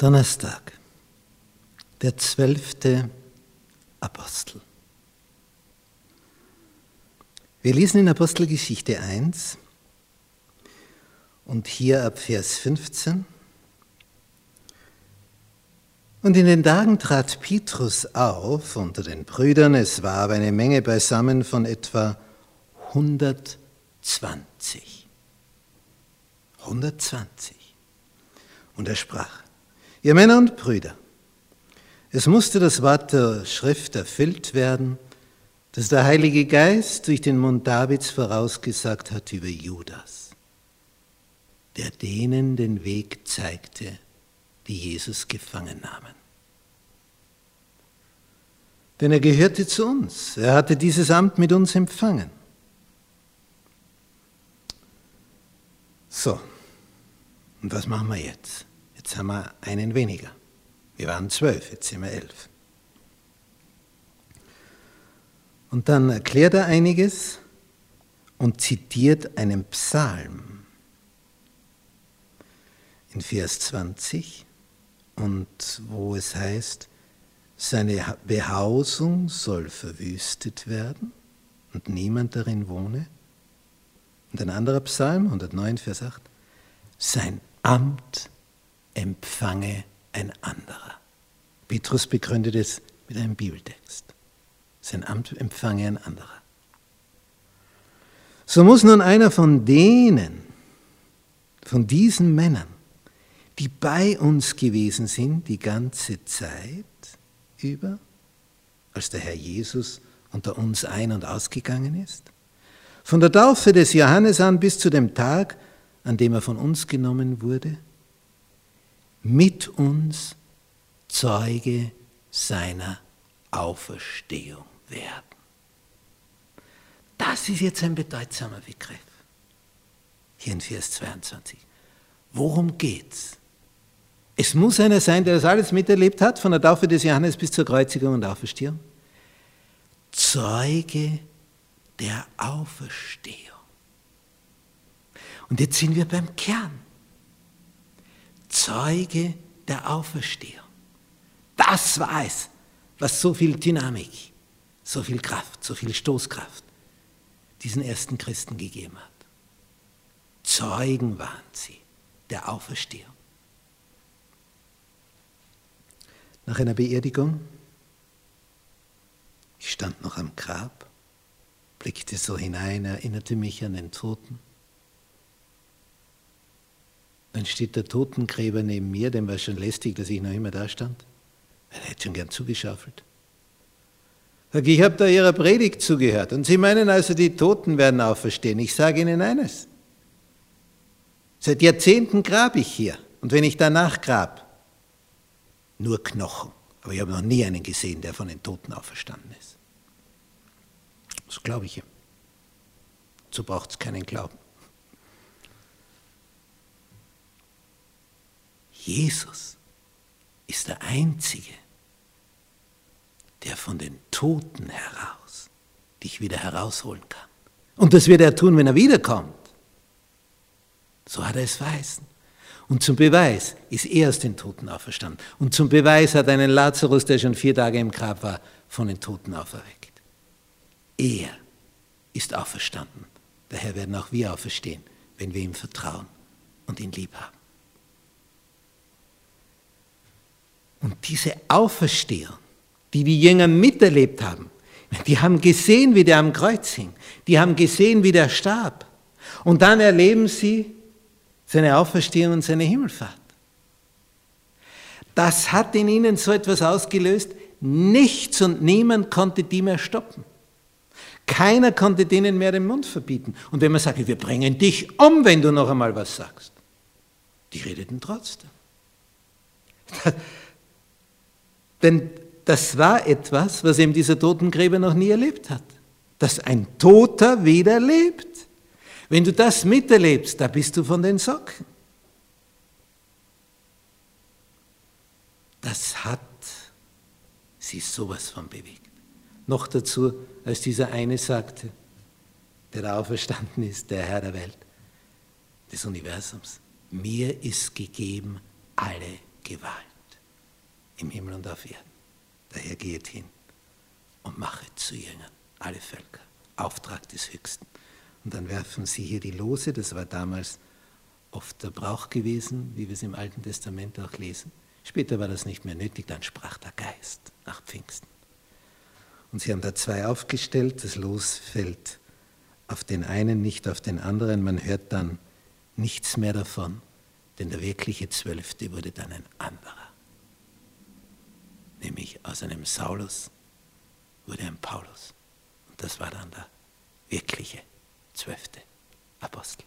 Donnerstag, der zwölfte Apostel. Wir lesen in Apostelgeschichte 1 und hier ab Vers 15. Und in den Tagen trat Petrus auf unter den Brüdern, es war aber eine Menge beisammen von etwa 120. 120. Und er sprach, Ihr Männer und Brüder, es musste das Wort der Schrift erfüllt werden, das der Heilige Geist durch den Mund Davids vorausgesagt hat über Judas, der denen den Weg zeigte, die Jesus gefangen nahmen. Denn er gehörte zu uns, er hatte dieses Amt mit uns empfangen. So, und was machen wir jetzt? Jetzt haben wir einen weniger. Wir waren zwölf, jetzt sind wir elf. Und dann erklärt er einiges und zitiert einen Psalm in Vers 20 und wo es heißt, seine Behausung soll verwüstet werden und niemand darin wohne. Und ein anderer Psalm, 109, Vers 8, sein Amt empfange ein anderer. Petrus begründet es mit einem Bibeltext. Sein Amt empfange ein anderer. So muss nun einer von denen, von diesen Männern, die bei uns gewesen sind die ganze Zeit über, als der Herr Jesus unter uns ein- und ausgegangen ist, von der Taufe des Johannes an bis zu dem Tag, an dem er von uns genommen wurde, mit uns Zeuge seiner Auferstehung werden. Das ist jetzt ein bedeutsamer Begriff. Hier in Vers 22. Worum geht's? Es muss einer sein, der das alles miterlebt hat, von der Taufe des Johannes bis zur Kreuzigung und Auferstehung. Zeuge der Auferstehung. Und jetzt sind wir beim Kern. Zeuge der Auferstehung. Das war es, was so viel Dynamik, so viel Kraft, so viel Stoßkraft diesen ersten Christen gegeben hat. Zeugen waren sie der Auferstehung. Nach einer Beerdigung, ich stand noch am Grab, blickte so hinein, erinnerte mich an den Toten dann steht der Totengräber neben mir, dem war schon lästig, dass ich noch immer da stand. Er hätte schon gern zugeschaufelt. Sag, ich habe da Ihrer Predigt zugehört und Sie meinen also, die Toten werden auferstehen. Ich sage Ihnen eines. Seit Jahrzehnten grab ich hier und wenn ich danach grab, nur Knochen. Aber ich habe noch nie einen gesehen, der von den Toten auferstanden ist. Das glaube ich ihm. So braucht es keinen Glauben. Jesus ist der Einzige, der von den Toten heraus dich wieder herausholen kann. Und das wird er tun, wenn er wiederkommt. So hat er es verheißen. Und zum Beweis ist er aus den Toten auferstanden. Und zum Beweis hat einen Lazarus, der schon vier Tage im Grab war, von den Toten auferweckt. Er ist auferstanden. Daher werden auch wir auferstehen, wenn wir ihm vertrauen und ihn lieb haben. Und diese Auferstehung, die die Jünger miterlebt haben, die haben gesehen, wie der am Kreuz hing. Die haben gesehen, wie der starb. Und dann erleben sie seine Auferstehung und seine Himmelfahrt. Das hat in ihnen so etwas ausgelöst. Nichts und niemand konnte die mehr stoppen. Keiner konnte denen mehr den Mund verbieten. Und wenn man sagt, wir bringen dich um, wenn du noch einmal was sagst, die redeten trotzdem. Denn das war etwas, was eben dieser Totengräber noch nie erlebt hat. Dass ein Toter wieder lebt. Wenn du das miterlebst, da bist du von den Socken. Das hat sie sowas von bewegt. Noch dazu, als dieser eine sagte, der auferstanden ist, der Herr der Welt, des Universums, mir ist gegeben alle Gewalt im Himmel und auf Erden. Daher geht hin und machet zu Jüngern alle Völker. Auftrag des Höchsten. Und dann werfen sie hier die Lose, das war damals oft der Brauch gewesen, wie wir es im Alten Testament auch lesen. Später war das nicht mehr nötig, dann sprach der Geist nach Pfingsten. Und sie haben da zwei aufgestellt, das Los fällt auf den einen, nicht auf den anderen. Man hört dann nichts mehr davon, denn der wirkliche Zwölfte wurde dann ein anderer. Nämlich aus einem Saulus wurde ein Paulus. Und das war dann der wirkliche Zwölfte Apostel.